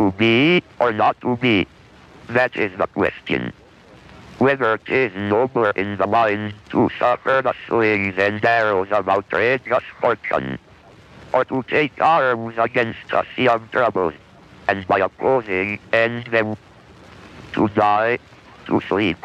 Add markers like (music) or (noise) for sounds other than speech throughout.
To be or not to be? That is the question. Whether it is nobler in the mind to suffer the slings and arrows of outrageous fortune, or to take arms against a sea of troubles, and by opposing end them, to die, to sleep.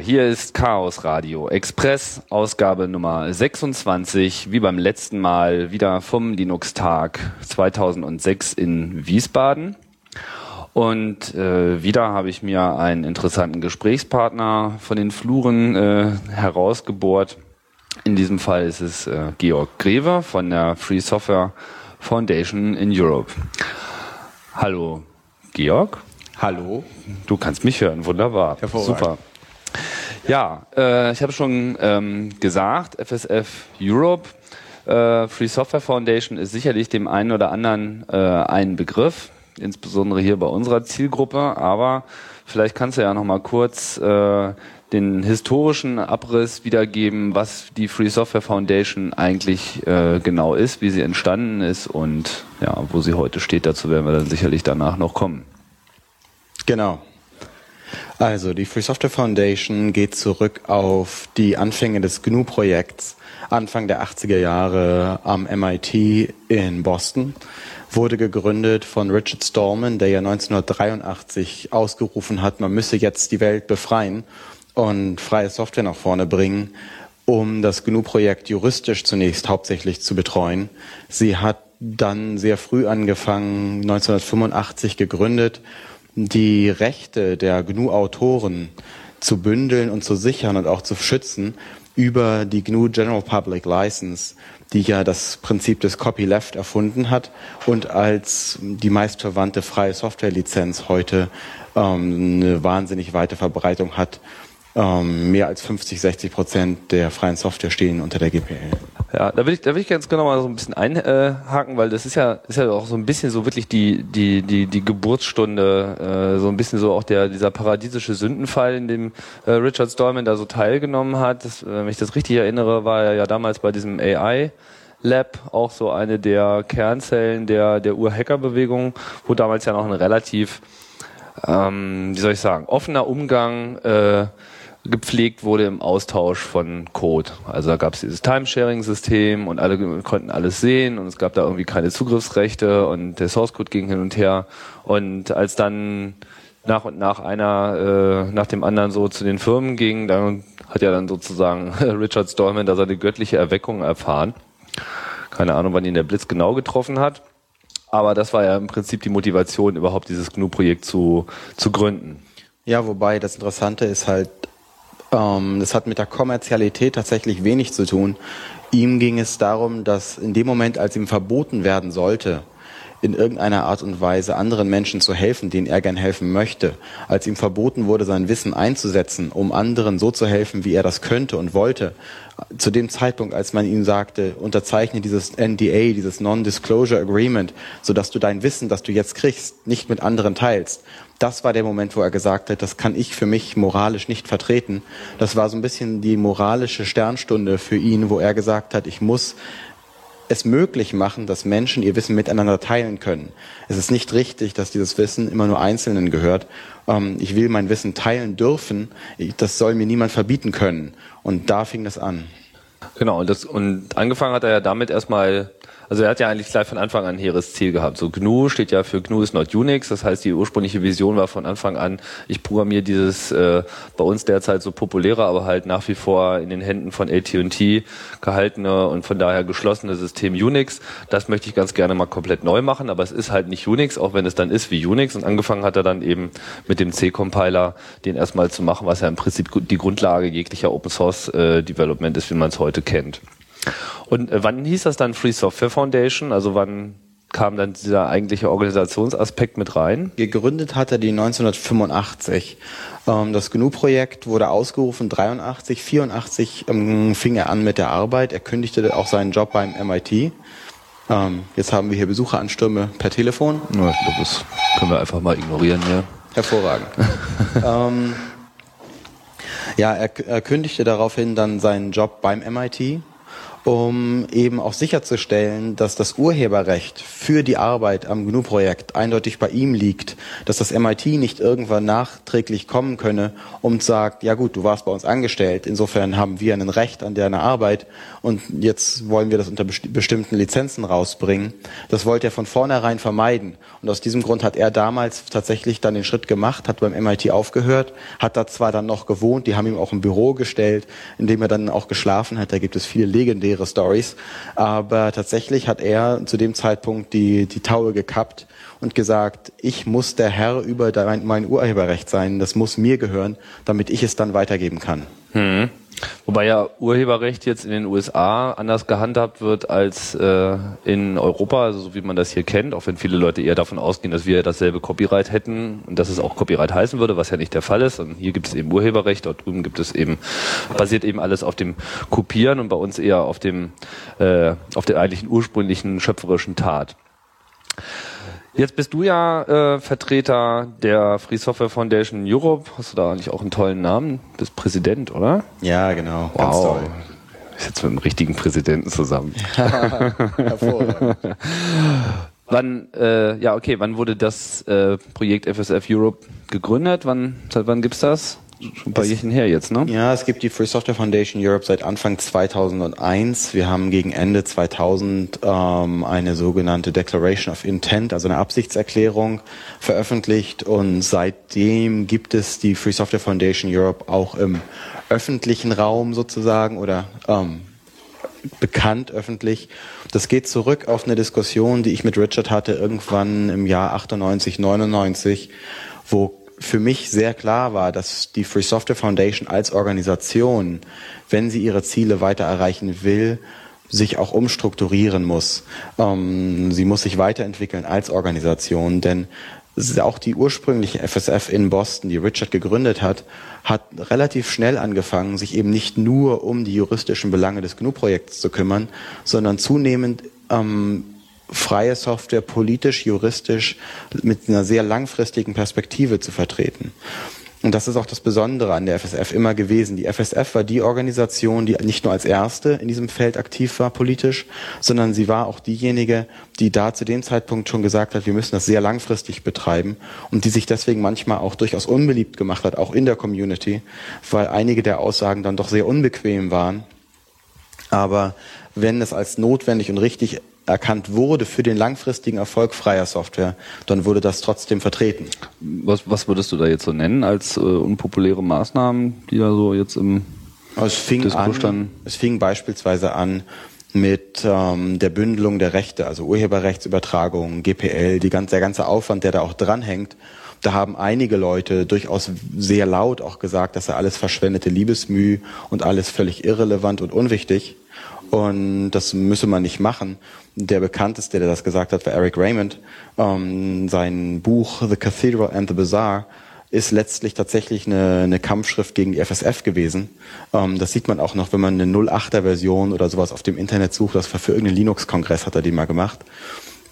Hier ist Chaos Radio Express, Ausgabe Nummer 26, wie beim letzten Mal wieder vom Linux-Tag 2006 in Wiesbaden. Und äh, wieder habe ich mir einen interessanten Gesprächspartner von den Fluren äh, herausgebohrt. In diesem Fall ist es äh, Georg Greve von der Free Software Foundation in Europe. Hallo, Georg. Hallo. Du kannst mich hören, wunderbar. Super. Ja, äh, ich habe schon ähm, gesagt, FSF Europe, äh, Free Software Foundation ist sicherlich dem einen oder anderen äh, ein Begriff, insbesondere hier bei unserer Zielgruppe. Aber vielleicht kannst du ja noch mal kurz äh, den historischen Abriss wiedergeben, was die Free Software Foundation eigentlich äh, genau ist, wie sie entstanden ist und ja, wo sie heute steht. Dazu werden wir dann sicherlich danach noch kommen. Genau. Also die Free Software Foundation geht zurück auf die Anfänge des GNU-Projekts Anfang der 80er Jahre am MIT in Boston. Wurde gegründet von Richard Stallman, der ja 1983 ausgerufen hat, man müsse jetzt die Welt befreien und freie Software nach vorne bringen, um das GNU-Projekt juristisch zunächst hauptsächlich zu betreuen. Sie hat dann sehr früh angefangen, 1985 gegründet die Rechte der GNU-Autoren zu bündeln und zu sichern und auch zu schützen über die GNU General Public License, die ja das Prinzip des Copyleft erfunden hat und als die meistverwandte freie Softwarelizenz heute ähm, eine wahnsinnig weite Verbreitung hat ähm, mehr als 50, 60 Prozent der freien Software stehen unter der GPL. Ja, da will ich, da will ich ganz genau mal so ein bisschen einhaken, weil das ist ja, ist ja auch so ein bisschen so wirklich die, die, die, die Geburtsstunde, äh, so ein bisschen so auch der, dieser paradiesische Sündenfall, in dem äh, Richard Stallman da so teilgenommen hat. Das, äh, wenn ich das richtig erinnere, war er ja damals bei diesem AI Lab auch so eine der Kernzellen der, der Ur-Hacker-Bewegung, wo damals ja noch ein relativ, ähm, wie soll ich sagen, offener Umgang äh, gepflegt wurde im Austausch von Code. Also da gab es dieses Timesharing-System und alle konnten alles sehen und es gab da irgendwie keine Zugriffsrechte und der Source-Code ging hin und her. Und als dann nach und nach einer äh, nach dem anderen so zu den Firmen ging, dann hat ja dann sozusagen (laughs) Richard Stallman da seine göttliche Erweckung erfahren. Keine Ahnung, wann ihn der Blitz genau getroffen hat. Aber das war ja im Prinzip die Motivation, überhaupt dieses GNU-Projekt zu, zu gründen. Ja, wobei das Interessante ist halt, ähm, das hat mit der Kommerzialität tatsächlich wenig zu tun. Ihm ging es darum, dass in dem Moment, als ihm verboten werden sollte, in irgendeiner Art und Weise anderen Menschen zu helfen, denen er gern helfen möchte, als ihm verboten wurde, sein Wissen einzusetzen, um anderen so zu helfen, wie er das könnte und wollte, zu dem Zeitpunkt, als man ihm sagte, unterzeichne dieses NDA, dieses Non-Disclosure Agreement, sodass du dein Wissen, das du jetzt kriegst, nicht mit anderen teilst, das war der Moment, wo er gesagt hat, das kann ich für mich moralisch nicht vertreten. Das war so ein bisschen die moralische Sternstunde für ihn, wo er gesagt hat, ich muss es möglich machen, dass Menschen ihr Wissen miteinander teilen können. Es ist nicht richtig, dass dieses Wissen immer nur Einzelnen gehört. Ähm, ich will mein Wissen teilen dürfen. Das soll mir niemand verbieten können. Und da fing das an. Genau, und, das, und angefangen hat er ja damit erstmal also er hat ja eigentlich gleich von Anfang an ein hehres Ziel gehabt. So GNU steht ja für GNU is not Unix. Das heißt, die ursprüngliche Vision war von Anfang an, ich programmiere dieses äh, bei uns derzeit so populäre, aber halt nach wie vor in den Händen von AT&T gehaltene und von daher geschlossene System Unix. Das möchte ich ganz gerne mal komplett neu machen, aber es ist halt nicht Unix, auch wenn es dann ist wie Unix. Und angefangen hat er dann eben mit dem C-Compiler, den erstmal zu machen, was ja im Prinzip die Grundlage jeglicher Open Source äh, Development ist, wie man es heute kennt. Und äh, wann hieß das dann Free Software Foundation? Also wann kam dann dieser eigentliche Organisationsaspekt mit rein? Gegründet hat er die 1985. Ähm, das GNU-Projekt wurde ausgerufen 83, 84 ähm, fing er an mit der Arbeit. Er kündigte auch seinen Job beim MIT. Ähm, jetzt haben wir hier Besucheranstürme per Telefon. Ja, ich glaube, das können wir einfach mal ignorieren, ja. Hervorragend. (laughs) ähm, ja, er, er kündigte daraufhin dann seinen Job beim MIT um eben auch sicherzustellen, dass das Urheberrecht für die Arbeit am GNU-Projekt eindeutig bei ihm liegt, dass das MIT nicht irgendwann nachträglich kommen könne und sagt, ja gut, du warst bei uns angestellt, insofern haben wir ein Recht an deiner Arbeit und jetzt wollen wir das unter bestimmten Lizenzen rausbringen. Das wollte er von vornherein vermeiden und aus diesem Grund hat er damals tatsächlich dann den Schritt gemacht, hat beim MIT aufgehört, hat da zwar dann noch gewohnt, die haben ihm auch ein Büro gestellt, in dem er dann auch geschlafen hat, da gibt es viele legendäre legendäre Stories. Aber tatsächlich hat er zu dem Zeitpunkt die, die Taue gekappt und gesagt, ich muss der Herr über mein Urheberrecht sein, das muss mir gehören, damit ich es dann weitergeben kann. Hm. Wobei ja Urheberrecht jetzt in den USA anders gehandhabt wird als äh, in Europa, also so wie man das hier kennt, auch wenn viele Leute eher davon ausgehen, dass wir dasselbe Copyright hätten und dass es auch Copyright heißen würde, was ja nicht der Fall ist. Und hier gibt es eben Urheberrecht, dort drüben gibt es eben, basiert eben alles auf dem Kopieren und bei uns eher auf dem, äh, auf der eigentlichen ursprünglichen schöpferischen Tat. Jetzt bist du ja äh, Vertreter der Free Software Foundation Europe. Hast du da eigentlich auch einen tollen Namen? Bist Präsident, oder? Ja, genau. Wow. Ich sitze mit einem richtigen Präsidenten zusammen. (laughs) Hervorragend. wann, äh, ja, okay, wann wurde das äh, Projekt FSF Europe gegründet? Wann, seit wann gibt's das? Schon ein paar Jährchen her jetzt, ne? Ja, es gibt die Free Software Foundation Europe seit Anfang 2001. Wir haben gegen Ende 2000 ähm, eine sogenannte Declaration of Intent, also eine Absichtserklärung veröffentlicht und seitdem gibt es die Free Software Foundation Europe auch im öffentlichen Raum sozusagen oder ähm, bekannt öffentlich. Das geht zurück auf eine Diskussion, die ich mit Richard hatte irgendwann im Jahr 98, 99, wo für mich sehr klar war, dass die Free Software Foundation als Organisation, wenn sie ihre Ziele weiter erreichen will, sich auch umstrukturieren muss. Ähm, sie muss sich weiterentwickeln als Organisation, denn auch die ursprüngliche FSF in Boston, die Richard gegründet hat, hat relativ schnell angefangen, sich eben nicht nur um die juristischen Belange des GNU-Projekts zu kümmern, sondern zunehmend ähm, freie Software politisch, juristisch mit einer sehr langfristigen Perspektive zu vertreten. Und das ist auch das Besondere an der FSF immer gewesen. Die FSF war die Organisation, die nicht nur als erste in diesem Feld aktiv war politisch, sondern sie war auch diejenige, die da zu dem Zeitpunkt schon gesagt hat, wir müssen das sehr langfristig betreiben und die sich deswegen manchmal auch durchaus unbeliebt gemacht hat, auch in der Community, weil einige der Aussagen dann doch sehr unbequem waren. Aber wenn es als notwendig und richtig erkannt wurde für den langfristigen Erfolg freier Software, dann wurde das trotzdem vertreten. Was, was würdest du da jetzt so nennen als äh, unpopuläre Maßnahmen, die da so jetzt im es fing Diskurs an, Es fing beispielsweise an mit ähm, der Bündelung der Rechte, also Urheberrechtsübertragung, GPL, die ganz, der ganze Aufwand, der da auch dranhängt. Da haben einige Leute durchaus sehr laut auch gesagt, dass er alles verschwendete Liebesmüh und alles völlig irrelevant und unwichtig. Und das müsse man nicht machen. Der bekannteste, der das gesagt hat, war Eric Raymond. Ähm, sein Buch The Cathedral and the Bazaar ist letztlich tatsächlich eine, eine Kampfschrift gegen die FSF gewesen. Ähm, das sieht man auch noch, wenn man eine 08er Version oder sowas auf dem Internet sucht. Das war für irgendeinen Linux-Kongress hat er die mal gemacht.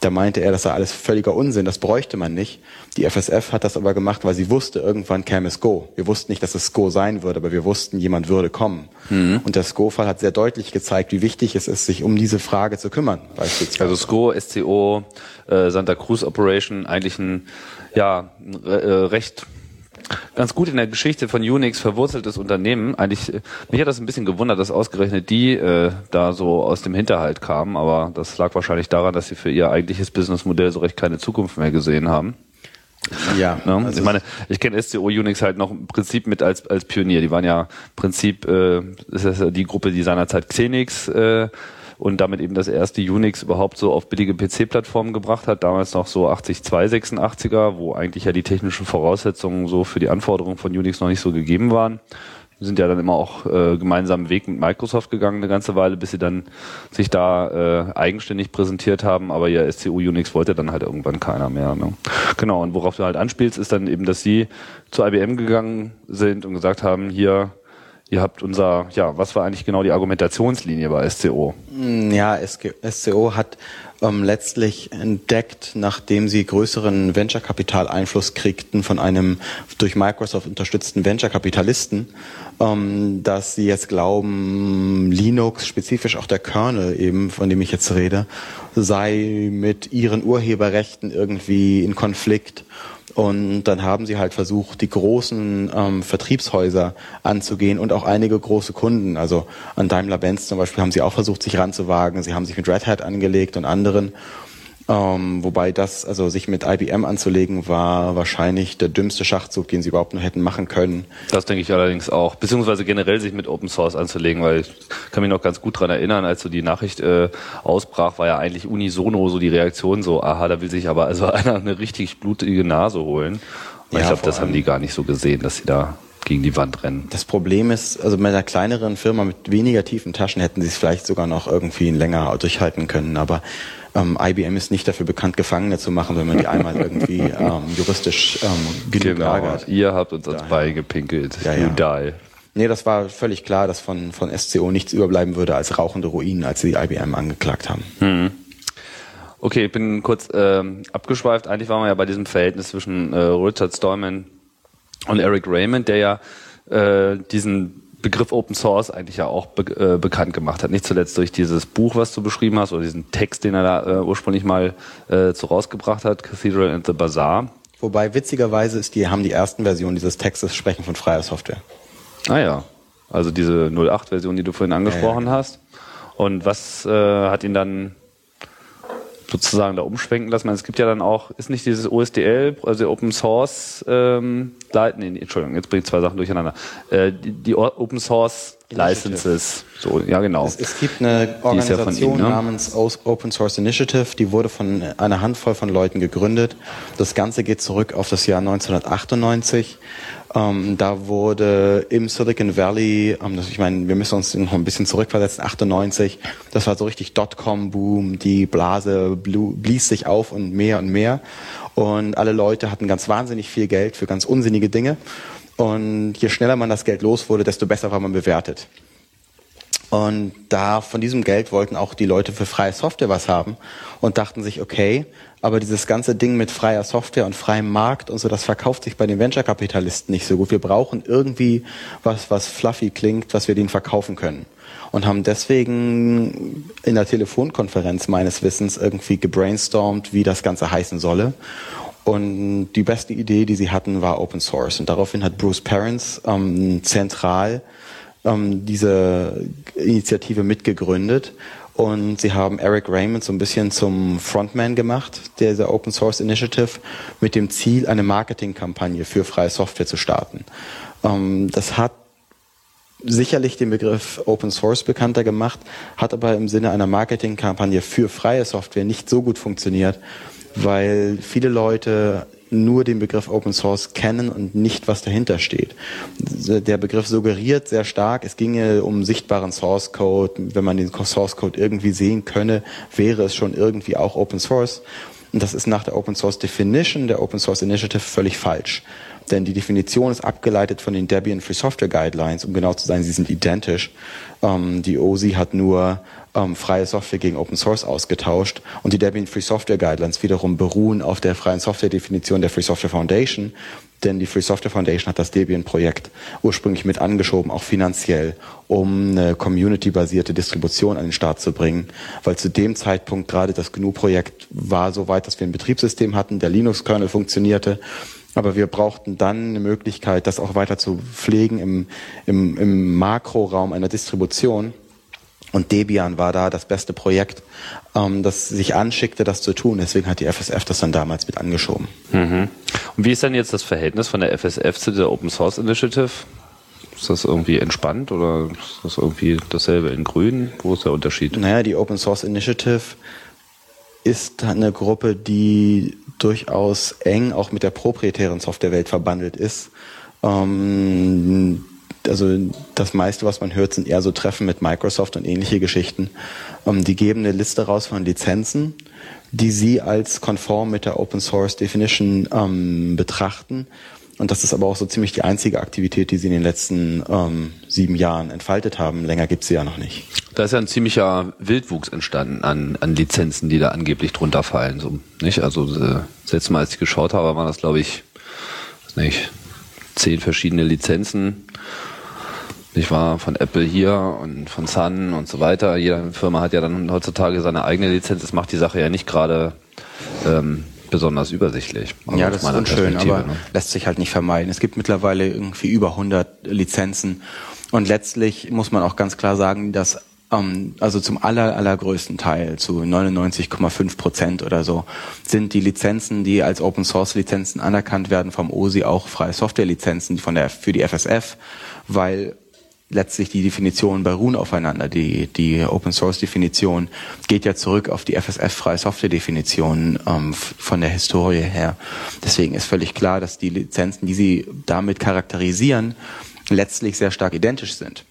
Da meinte er, das sei alles völliger Unsinn, das bräuchte man nicht. Die FSF hat das aber gemacht, weil sie wusste, irgendwann käme es Go. Wir wussten nicht, dass es Go sein würde, aber wir wussten, jemand würde kommen. Mhm. Und der SCO-Fall hat sehr deutlich gezeigt, wie wichtig es ist, sich um diese Frage zu kümmern. Beispielsweise. Also SCO, SCO, äh, Santa Cruz Operation, eigentlich ein ja, äh, recht ganz gut in der Geschichte von Unix verwurzeltes Unternehmen. Eigentlich, äh, mich hat das ein bisschen gewundert, dass ausgerechnet die äh, da so aus dem Hinterhalt kamen, aber das lag wahrscheinlich daran, dass sie für ihr eigentliches Businessmodell so recht keine Zukunft mehr gesehen haben. Ja. Ne? Also ich meine, ich kenne SCO Unix halt noch im Prinzip mit als, als Pionier. Die waren ja im Prinzip, äh, ist das die Gruppe, die seinerzeit Xenix äh, und damit eben das erste Unix überhaupt so auf billige PC-Plattformen gebracht hat. Damals noch so 80286er, wo eigentlich ja die technischen Voraussetzungen so für die Anforderungen von Unix noch nicht so gegeben waren. sind ja dann immer auch äh, gemeinsamen Weg mit Microsoft gegangen eine ganze Weile, bis sie dann sich da äh, eigenständig präsentiert haben, aber ja SCU Unix wollte dann halt irgendwann keiner mehr. Ne? Genau, und worauf du halt anspielst, ist dann eben, dass sie zu IBM gegangen sind und gesagt haben, hier, ihr habt unser, ja, was war eigentlich genau die Argumentationslinie bei SCO? Hm, ja, SCO hat ähm, letztlich entdeckt, nachdem sie größeren Venture-Kapital-Einfluss kriegten von einem durch Microsoft unterstützten Venture-Kapitalisten, ähm, dass sie jetzt glauben, Linux, spezifisch auch der Kernel eben, von dem ich jetzt rede, sei mit ihren Urheberrechten irgendwie in Konflikt und dann haben sie halt versucht, die großen ähm, Vertriebshäuser anzugehen und auch einige große Kunden. Also an Daimler-Benz zum Beispiel haben sie auch versucht, sich ranzuwagen. Sie haben sich mit Red Hat angelegt und anderen. Ähm, wobei das, also sich mit IBM anzulegen, war wahrscheinlich der dümmste Schachzug, den sie überhaupt nur hätten machen können. Das denke ich allerdings auch. Beziehungsweise generell sich mit Open Source anzulegen, weil ich kann mich noch ganz gut dran erinnern, als so die Nachricht äh, ausbrach, war ja eigentlich unisono so die Reaktion so, aha, da will sich aber also (laughs) einer eine richtig blutige Nase holen. Und ja, ich glaube, das haben die gar nicht so gesehen, dass sie da gegen die Wand rennen. Das Problem ist, also mit einer kleineren Firma mit weniger tiefen Taschen hätten sie es vielleicht sogar noch irgendwie länger durchhalten können. Aber ähm, IBM ist nicht dafür bekannt, Gefangene zu machen, wenn man die einmal (laughs) irgendwie ähm, juristisch ähm, genug genau. ärgert. Ihr habt uns ans Bein gepinkelt. Ja, ja. Die. Nee, das war völlig klar, dass von, von SCO nichts überbleiben würde als rauchende Ruinen, als sie die IBM angeklagt haben. Hm. Okay, ich bin kurz ähm, abgeschweift. Eigentlich waren wir ja bei diesem Verhältnis zwischen äh, Richard Stallman und Eric Raymond, der ja äh, diesen Begriff Open Source eigentlich ja auch be äh, bekannt gemacht hat. Nicht zuletzt durch dieses Buch, was du beschrieben hast, oder diesen Text, den er da äh, ursprünglich mal äh, zu rausgebracht hat, Cathedral and the Bazaar. Wobei witzigerweise ist die, haben die ersten Versionen dieses Textes sprechen von freier Software. Ah ja, also diese 08-Version, die du vorhin angesprochen ja, ja. hast. Und was äh, hat ihn dann sozusagen da umschwenken lassen. Es gibt ja dann auch, ist nicht dieses OSDL, also Open Source, ähm, nee, Entschuldigung, jetzt bringe ich zwei Sachen durcheinander. Äh, die, die Open Source Licenses, so, ja genau. Es, es gibt eine Organisation ja ihm, ne? namens Open Source Initiative, die wurde von einer Handvoll von Leuten gegründet. Das Ganze geht zurück auf das Jahr 1998 ähm, da wurde im Silicon Valley, ähm, das, ich meine, wir müssen uns noch ein bisschen zurückversetzen, 98, das war so richtig Dotcom-Boom, die Blase blies sich auf und mehr und mehr. Und alle Leute hatten ganz wahnsinnig viel Geld für ganz unsinnige Dinge. Und je schneller man das Geld los wurde, desto besser war man bewertet. Und da von diesem Geld wollten auch die Leute für freie Software was haben und dachten sich, okay, aber dieses ganze Ding mit freier Software und freiem Markt und so, das verkauft sich bei den Venture-Kapitalisten nicht so gut. Wir brauchen irgendwie was, was fluffy klingt, was wir denen verkaufen können. Und haben deswegen in der Telefonkonferenz meines Wissens irgendwie gebrainstormt, wie das Ganze heißen solle. Und die beste Idee, die sie hatten, war Open Source. Und daraufhin hat Bruce Parents ähm, zentral ähm, diese Initiative mitgegründet und sie haben Eric Raymond so ein bisschen zum Frontman gemacht, dieser Open Source Initiative, mit dem Ziel, eine Marketingkampagne für freie Software zu starten. Ähm, das hat sicherlich den Begriff Open Source bekannter gemacht, hat aber im Sinne einer Marketingkampagne für freie Software nicht so gut funktioniert, weil viele Leute nur den Begriff Open Source kennen und nicht, was dahinter steht. Der Begriff suggeriert sehr stark, es ginge um sichtbaren Source Code. Wenn man den Source Code irgendwie sehen könne, wäre es schon irgendwie auch Open Source. Und das ist nach der Open Source Definition der Open Source Initiative völlig falsch. Denn die Definition ist abgeleitet von den Debian Free Software Guidelines. Um genau zu sein, sie sind identisch. Ähm, die OSI hat nur ähm, freie Software gegen Open Source ausgetauscht. Und die Debian Free Software Guidelines wiederum beruhen auf der freien Software Definition der Free Software Foundation, denn die Free Software Foundation hat das Debian-Projekt ursprünglich mit angeschoben, auch finanziell, um eine community-basierte Distribution an den Start zu bringen, weil zu dem Zeitpunkt gerade das GNU-Projekt war so weit, dass wir ein Betriebssystem hatten, der Linux-Kernel funktionierte, aber wir brauchten dann eine Möglichkeit, das auch weiter zu pflegen im, im, im Makroraum einer Distribution. Und Debian war da das beste Projekt, ähm, das sich anschickte, das zu tun. Deswegen hat die FSF das dann damals mit angeschoben. Mhm. Und wie ist dann jetzt das Verhältnis von der FSF zu der Open Source Initiative? Ist das irgendwie entspannt oder ist das irgendwie dasselbe in Grün? Wo ist der Unterschied? Naja, die Open Source Initiative ist eine Gruppe, die durchaus eng auch mit der proprietären Softwarewelt verbandelt ist. Ähm, also das meiste, was man hört, sind eher so Treffen mit Microsoft und ähnliche Geschichten. Ähm, die geben eine Liste raus von Lizenzen, die sie als konform mit der Open Source Definition ähm, betrachten. Und das ist aber auch so ziemlich die einzige Aktivität, die sie in den letzten ähm, sieben Jahren entfaltet haben. Länger gibt's sie ja noch nicht. Da ist ja ein ziemlicher Wildwuchs entstanden an, an Lizenzen, die da angeblich drunter fallen. So, nicht? Also äh, das letzte Mal, als ich geschaut habe, waren das, glaube ich, nicht, zehn verschiedene Lizenzen. Ich war von Apple hier und von Sun und so weiter. Jede Firma hat ja dann heutzutage seine eigene Lizenz. Das macht die Sache ja nicht gerade ähm, besonders übersichtlich. Also ja, das ist unschön, aber ne? lässt sich halt nicht vermeiden. Es gibt mittlerweile irgendwie über 100 Lizenzen und letztlich muss man auch ganz klar sagen, dass ähm, also zum aller, allergrößten Teil, zu 99,5 Prozent oder so, sind die Lizenzen, die als Open Source Lizenzen anerkannt werden vom OSI, auch freie Software Lizenzen von der, für die FSF, weil letztlich die Definitionen beruhen aufeinander. Die, die Open Source Definition geht ja zurück auf die FSF freie Software Definition ähm, von der Historie her. Deswegen ist völlig klar, dass die Lizenzen, die sie damit charakterisieren, letztlich sehr stark identisch sind.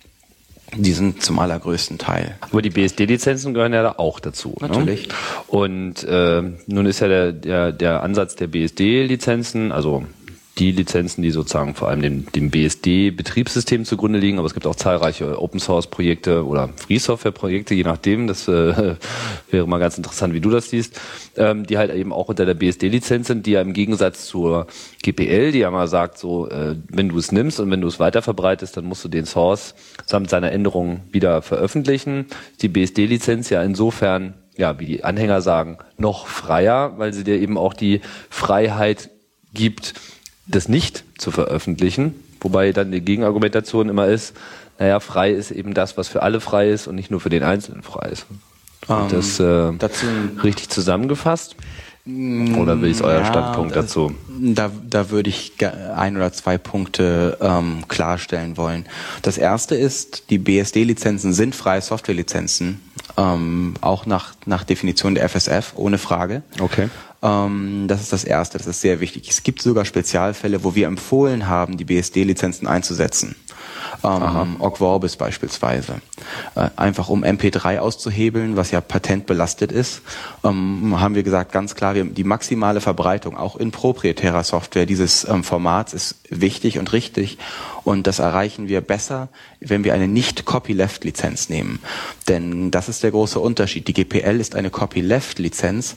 Die sind zum allergrößten Teil. Aber die BSD-Lizenzen gehören ja da auch dazu. Ne? Natürlich. Ne? Und äh, nun ist ja der, der, der Ansatz der BSD-Lizenzen, also die Lizenzen, die sozusagen vor allem dem, dem BSD-Betriebssystem zugrunde liegen, aber es gibt auch zahlreiche Open-Source-Projekte oder Free-Software-Projekte, je nachdem. Das äh, (laughs) wäre mal ganz interessant, wie du das siehst, ähm, die halt eben auch unter der BSD-Lizenz sind, die ja im Gegensatz zur GPL, die ja mal sagt, so, äh, wenn du es nimmst und wenn du es weiterverbreitest, dann musst du den Source samt seiner Änderung wieder veröffentlichen. Die BSD-Lizenz ja insofern ja, wie die Anhänger sagen, noch freier, weil sie dir eben auch die Freiheit gibt, das nicht zu veröffentlichen, wobei dann die Gegenargumentation immer ist, naja, frei ist eben das, was für alle frei ist und nicht nur für den Einzelnen frei ist. Ähm, das äh, dazu richtig zusammengefasst? Oder will ich euer ja, Standpunkt das, dazu? Da, da würde ich ein oder zwei Punkte ähm, klarstellen wollen. Das erste ist, die BSD-Lizenzen sind freie Software-Lizenzen, ähm, auch nach, nach Definition der FSF, ohne Frage. Okay. Ähm, das ist das Erste, das ist sehr wichtig. Es gibt sogar Spezialfälle, wo wir empfohlen haben, die BSD-Lizenzen einzusetzen. Ähm, Ogg Vorbis beispielsweise. Äh, einfach um MP3 auszuhebeln, was ja patentbelastet ist, ähm, haben wir gesagt, ganz klar, wir, die maximale Verbreitung auch in proprietärer Software dieses ähm, Formats ist wichtig und richtig. Und das erreichen wir besser, wenn wir eine Nicht-Copyleft-Lizenz nehmen. Denn das ist der große Unterschied. Die GPL ist eine Copyleft-Lizenz.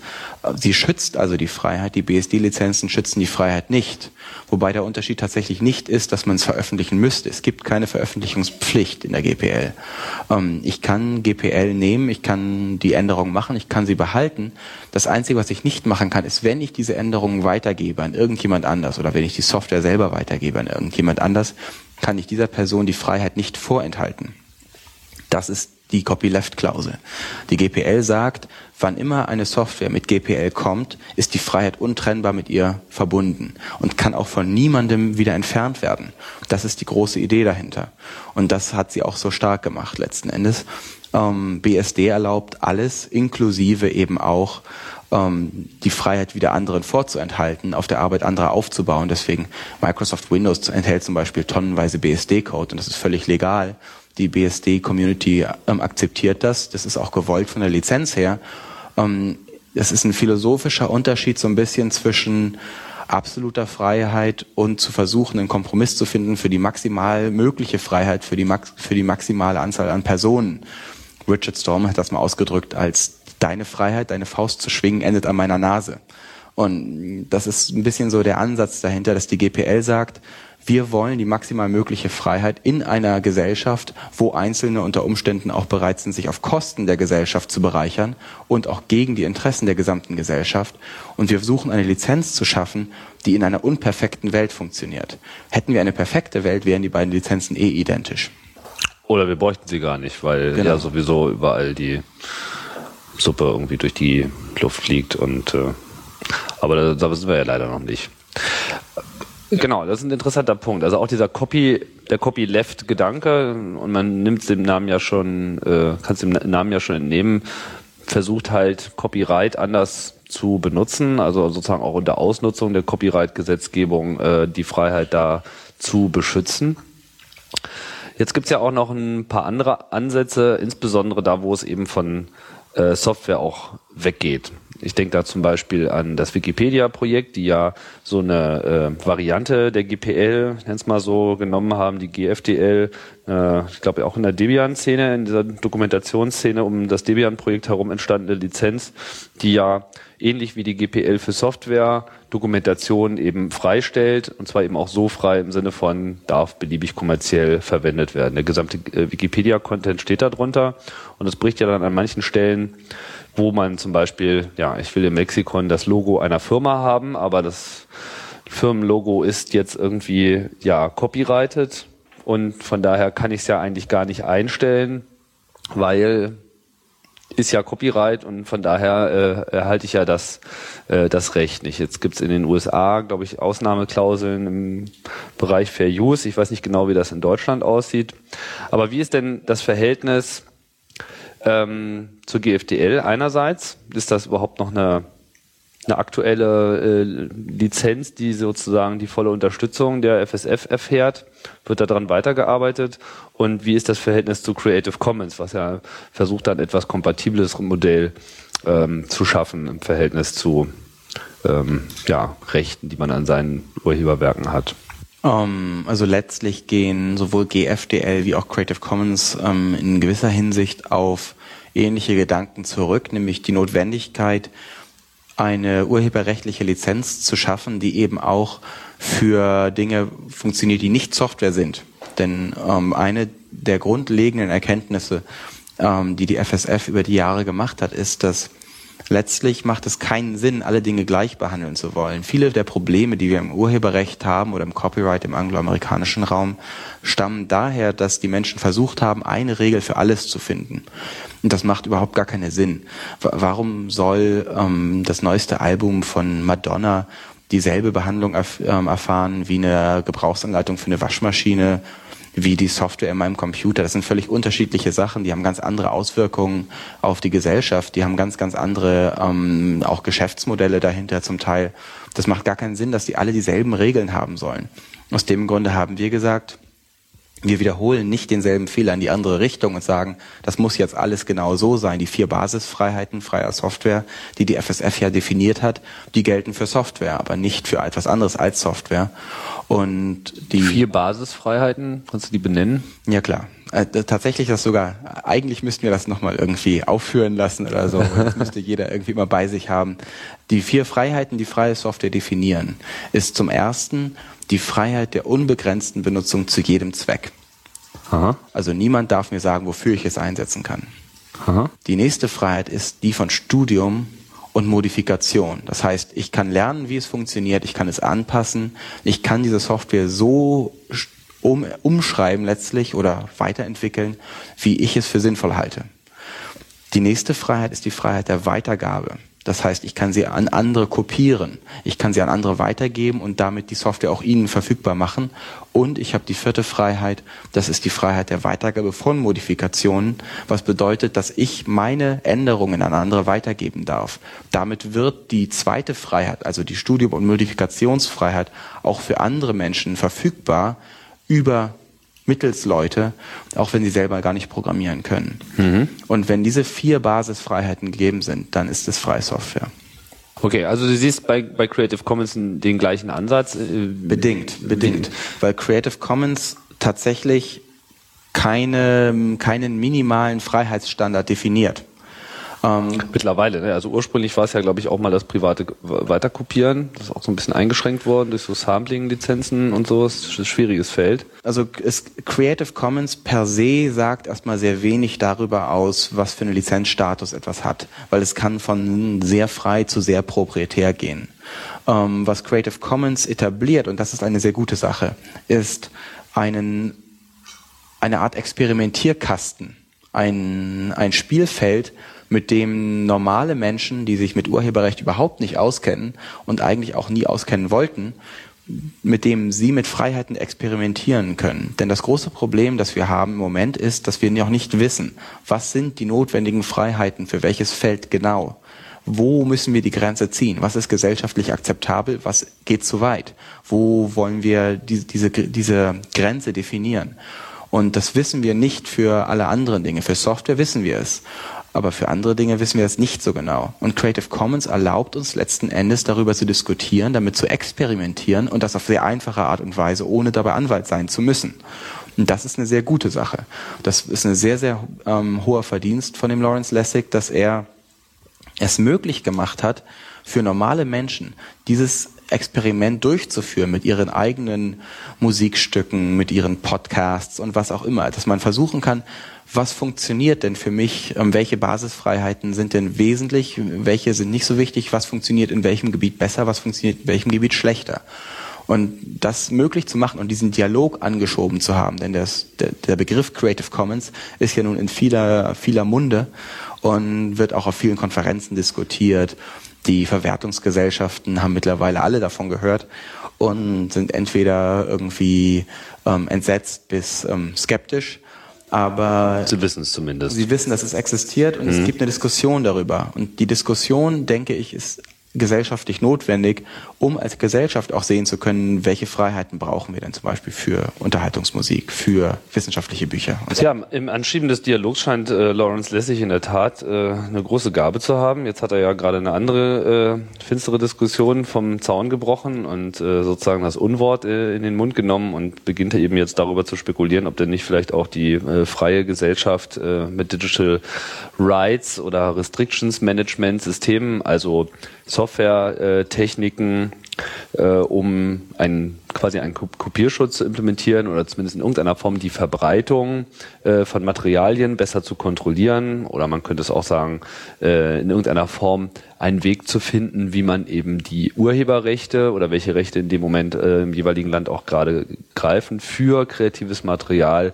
Sie schützt also die Freiheit. Die BSD-Lizenzen schützen die Freiheit nicht. Wobei der Unterschied tatsächlich nicht ist, dass man es veröffentlichen müsste. Es gibt keine Veröffentlichungspflicht in der GPL. Ähm, ich kann GPL nehmen, ich kann die Änderungen machen, ich kann sie behalten. Das Einzige, was ich nicht machen kann, ist, wenn ich diese Änderungen weitergebe an irgendjemand anders oder wenn ich die Software selber weitergebe an irgendjemand anders, kann ich dieser Person die Freiheit nicht vorenthalten. Das ist die Copyleft-Klausel. Die GPL sagt, wann immer eine Software mit GPL kommt, ist die Freiheit untrennbar mit ihr verbunden und kann auch von niemandem wieder entfernt werden. Das ist die große Idee dahinter. Und das hat sie auch so stark gemacht letzten Endes. Ähm, BSD erlaubt alles, inklusive eben auch ähm, die Freiheit, wieder anderen vorzuenthalten, auf der Arbeit anderer aufzubauen. Deswegen Microsoft Windows enthält zum Beispiel tonnenweise BSD-Code und das ist völlig legal die BSD-Community ähm, akzeptiert das. Das ist auch gewollt von der Lizenz her. Ähm, das ist ein philosophischer Unterschied so ein bisschen zwischen absoluter Freiheit und zu versuchen, einen Kompromiss zu finden für die maximal mögliche Freiheit, für die, Max für die maximale Anzahl an Personen. Richard Storm hat das mal ausgedrückt als deine Freiheit, deine Faust zu schwingen, endet an meiner Nase. Und das ist ein bisschen so der Ansatz dahinter, dass die GPL sagt, wir wollen die maximal mögliche Freiheit in einer Gesellschaft, wo Einzelne unter Umständen auch bereit sind, sich auf Kosten der Gesellschaft zu bereichern und auch gegen die Interessen der gesamten Gesellschaft. Und wir versuchen eine Lizenz zu schaffen, die in einer unperfekten Welt funktioniert. Hätten wir eine perfekte Welt, wären die beiden Lizenzen eh identisch. Oder wir bräuchten sie gar nicht, weil genau. ja sowieso überall die Suppe irgendwie durch die Luft fliegt und äh, aber da, da sind wir ja leider noch nicht. Genau, das ist ein interessanter Punkt. Also auch dieser Copy, der Copy-Left-Gedanke, und man nimmt dem Namen ja schon, äh, kann es dem Namen ja schon entnehmen, versucht halt Copyright anders zu benutzen, also sozusagen auch unter Ausnutzung der Copyright-Gesetzgebung äh, die Freiheit da zu beschützen. Jetzt gibt's ja auch noch ein paar andere Ansätze, insbesondere da, wo es eben von Software auch weggeht. Ich denke da zum Beispiel an das Wikipedia-Projekt, die ja so eine äh, Variante der GPL, es mal so, genommen haben, die GFDL, äh, ich glaube auch in der Debian-Szene, in dieser Dokumentationsszene um das Debian-Projekt herum entstandene Lizenz, die ja ähnlich wie die GPL für Software Dokumentation eben freistellt und zwar eben auch so frei im Sinne von darf beliebig kommerziell verwendet werden. Der gesamte äh, Wikipedia-Content steht darunter und es bricht ja dann an manchen Stellen wo man zum Beispiel, ja, ich will im Lexikon das Logo einer Firma haben, aber das Firmenlogo ist jetzt irgendwie, ja, copyrighted und von daher kann ich es ja eigentlich gar nicht einstellen, weil ist ja Copyright und von daher äh, erhalte ich ja das, äh, das Recht nicht. Jetzt gibt's in den USA, glaube ich, Ausnahmeklauseln im Bereich Fair Use. Ich weiß nicht genau, wie das in Deutschland aussieht. Aber wie ist denn das Verhältnis ähm, zur GFDL einerseits, ist das überhaupt noch eine, eine aktuelle äh, Lizenz, die sozusagen die volle Unterstützung der FSF erfährt? Wird daran weitergearbeitet? Und wie ist das Verhältnis zu Creative Commons, was ja versucht, ein etwas kompatibles Modell ähm, zu schaffen im Verhältnis zu ähm, ja, Rechten, die man an seinen Urheberwerken hat? Um, ähm, also letztlich gehen sowohl GFDL wie auch Creative Commons um, ähm, in gewisser Hinsicht auf ähnliche Gedanken zurück, nämlich die Notwendigkeit, eine urheberrechtliche Lizenz zu schaffen, die eben auch für Dinge funktioniert, die nicht Software sind. Denn ähm, eine der grundlegenden Erkenntnisse, die die FSF über die Jahre gemacht hat, ist, dass letztlich macht es keinen Sinn, alle Dinge gleich behandeln zu wollen. Viele der Probleme, die wir im Urheberrecht haben oder im Copyright im angloamerikanischen Raum, stammen daher, dass die Menschen versucht haben, eine Regel für alles zu finden. Und das macht überhaupt gar keinen Sinn. Warum soll ähm, das neueste Album von Madonna dieselbe Behandlung erf ähm, erfahren wie eine Gebrauchsanleitung für eine Waschmaschine wie die Software in meinem Computer. Das sind völlig unterschiedliche Sachen, die haben ganz andere Auswirkungen auf die Gesellschaft, die haben ganz, ganz andere ähm, auch Geschäftsmodelle dahinter zum Teil. Das macht gar keinen Sinn, dass die alle dieselben Regeln haben sollen. Aus dem Grunde haben wir gesagt, wir wiederholen nicht denselben Fehler in die andere Richtung und sagen, das muss jetzt alles genau so sein. Die vier Basisfreiheiten freier Software, die die FSF ja definiert hat, die gelten für Software, aber nicht für etwas anderes als Software. Und die vier Basisfreiheiten, kannst du die benennen? Ja klar. Äh, tatsächlich das sogar, eigentlich müssten wir das nochmal irgendwie aufführen lassen oder so. (laughs) Das müsste jeder irgendwie immer bei sich haben. Die vier Freiheiten, die freie Software definieren, ist zum ersten die Freiheit der unbegrenzten Benutzung zu jedem Zweck. Aha. Also niemand darf mir sagen, wofür ich es einsetzen kann. Aha. Die nächste Freiheit ist die von Studium und Modifikation. Das heißt, ich kann lernen, wie es funktioniert, ich kann es anpassen, ich kann diese Software so um, umschreiben letztlich oder weiterentwickeln, wie ich es für sinnvoll halte. Die nächste Freiheit ist die Freiheit der Weitergabe. Das heißt, ich kann sie an andere kopieren, ich kann sie an andere weitergeben und damit die Software auch ihnen verfügbar machen. Und ich habe die vierte Freiheit, das ist die Freiheit der Weitergabe von Modifikationen, was bedeutet, dass ich meine Änderungen an andere weitergeben darf. Damit wird die zweite Freiheit, also die Studium- und Modifikationsfreiheit, auch für andere Menschen verfügbar über Mittelsleute, auch wenn sie selber gar nicht programmieren können. Mhm. Und wenn diese vier Basisfreiheiten gegeben sind, dann ist es freie Software. Okay, also du siehst bei, bei Creative Commons den gleichen Ansatz? Äh, bedingt, bedingt. Weil Creative Commons tatsächlich keine, keinen minimalen Freiheitsstandard definiert. Ähm, Mittlerweile, ne? also ursprünglich war es ja, glaube ich, auch mal das private Weiterkopieren. Das ist auch so ein bisschen eingeschränkt worden durch so Sampling-Lizenzen und so. Das ist ein schwieriges Feld. Also es, Creative Commons per se sagt erstmal sehr wenig darüber aus, was für einen Lizenzstatus etwas hat, weil es kann von sehr frei zu sehr proprietär gehen. Ähm, was Creative Commons etabliert, und das ist eine sehr gute Sache, ist einen, eine Art Experimentierkasten, ein, ein Spielfeld, mit dem normale Menschen, die sich mit Urheberrecht überhaupt nicht auskennen und eigentlich auch nie auskennen wollten, mit dem sie mit Freiheiten experimentieren können. Denn das große Problem, das wir haben im Moment, ist, dass wir noch nicht wissen, was sind die notwendigen Freiheiten für welches Feld genau. wo müssen wir die Grenze ziehen? Was ist gesellschaftlich akzeptabel? Was geht zu weit? Wo wollen wir die, diese, diese Grenze definieren? Und das wissen wir nicht für alle anderen Dinge. Für Software wissen wir es. Aber für andere Dinge wissen wir es nicht so genau. Und Creative Commons erlaubt uns letzten Endes darüber zu diskutieren, damit zu experimentieren und das auf sehr einfache Art und Weise, ohne dabei Anwalt sein zu müssen. Und das ist eine sehr gute Sache. Das ist ein sehr, sehr ähm, hoher Verdienst von dem Lawrence Lessig, dass er es möglich gemacht hat, für normale Menschen dieses Experiment durchzuführen mit ihren eigenen Musikstücken, mit ihren Podcasts und was auch immer, dass man versuchen kann, was funktioniert denn für mich, ähm, welche Basisfreiheiten sind denn wesentlich, welche sind nicht so wichtig, was funktioniert in welchem Gebiet besser, was funktioniert in welchem Gebiet schlechter. Und das möglich zu machen und diesen Dialog angeschoben zu haben, denn das, der, der Begriff Creative Commons ist ja nun in vieler, vieler Munde und wird auch auf vielen Konferenzen diskutiert. Die Verwertungsgesellschaften haben mittlerweile alle davon gehört und sind entweder irgendwie ähm, entsetzt bis ähm, skeptisch. Aber sie wissen es zumindest. Sie wissen, dass es existiert und mhm. es gibt eine Diskussion darüber. Und die Diskussion, denke ich, ist gesellschaftlich notwendig, um als Gesellschaft auch sehen zu können, welche Freiheiten brauchen wir denn zum Beispiel für Unterhaltungsmusik, für wissenschaftliche Bücher. So. Ja, im Anschieben des Dialogs scheint äh, Lawrence Lessig in der Tat äh, eine große Gabe zu haben. Jetzt hat er ja gerade eine andere äh, finstere Diskussion vom Zaun gebrochen und äh, sozusagen das Unwort äh, in den Mund genommen und beginnt eben jetzt darüber zu spekulieren, ob denn nicht vielleicht auch die äh, freie Gesellschaft äh, mit Digital Rights oder Restrictions Management Systemen, also Softwaretechniken, äh, um einen quasi einen Kopierschutz zu implementieren oder zumindest in irgendeiner Form die Verbreitung äh, von Materialien besser zu kontrollieren oder man könnte es auch sagen, äh, in irgendeiner Form einen Weg zu finden, wie man eben die Urheberrechte oder welche Rechte in dem Moment äh, im jeweiligen Land auch gerade greifen für kreatives Material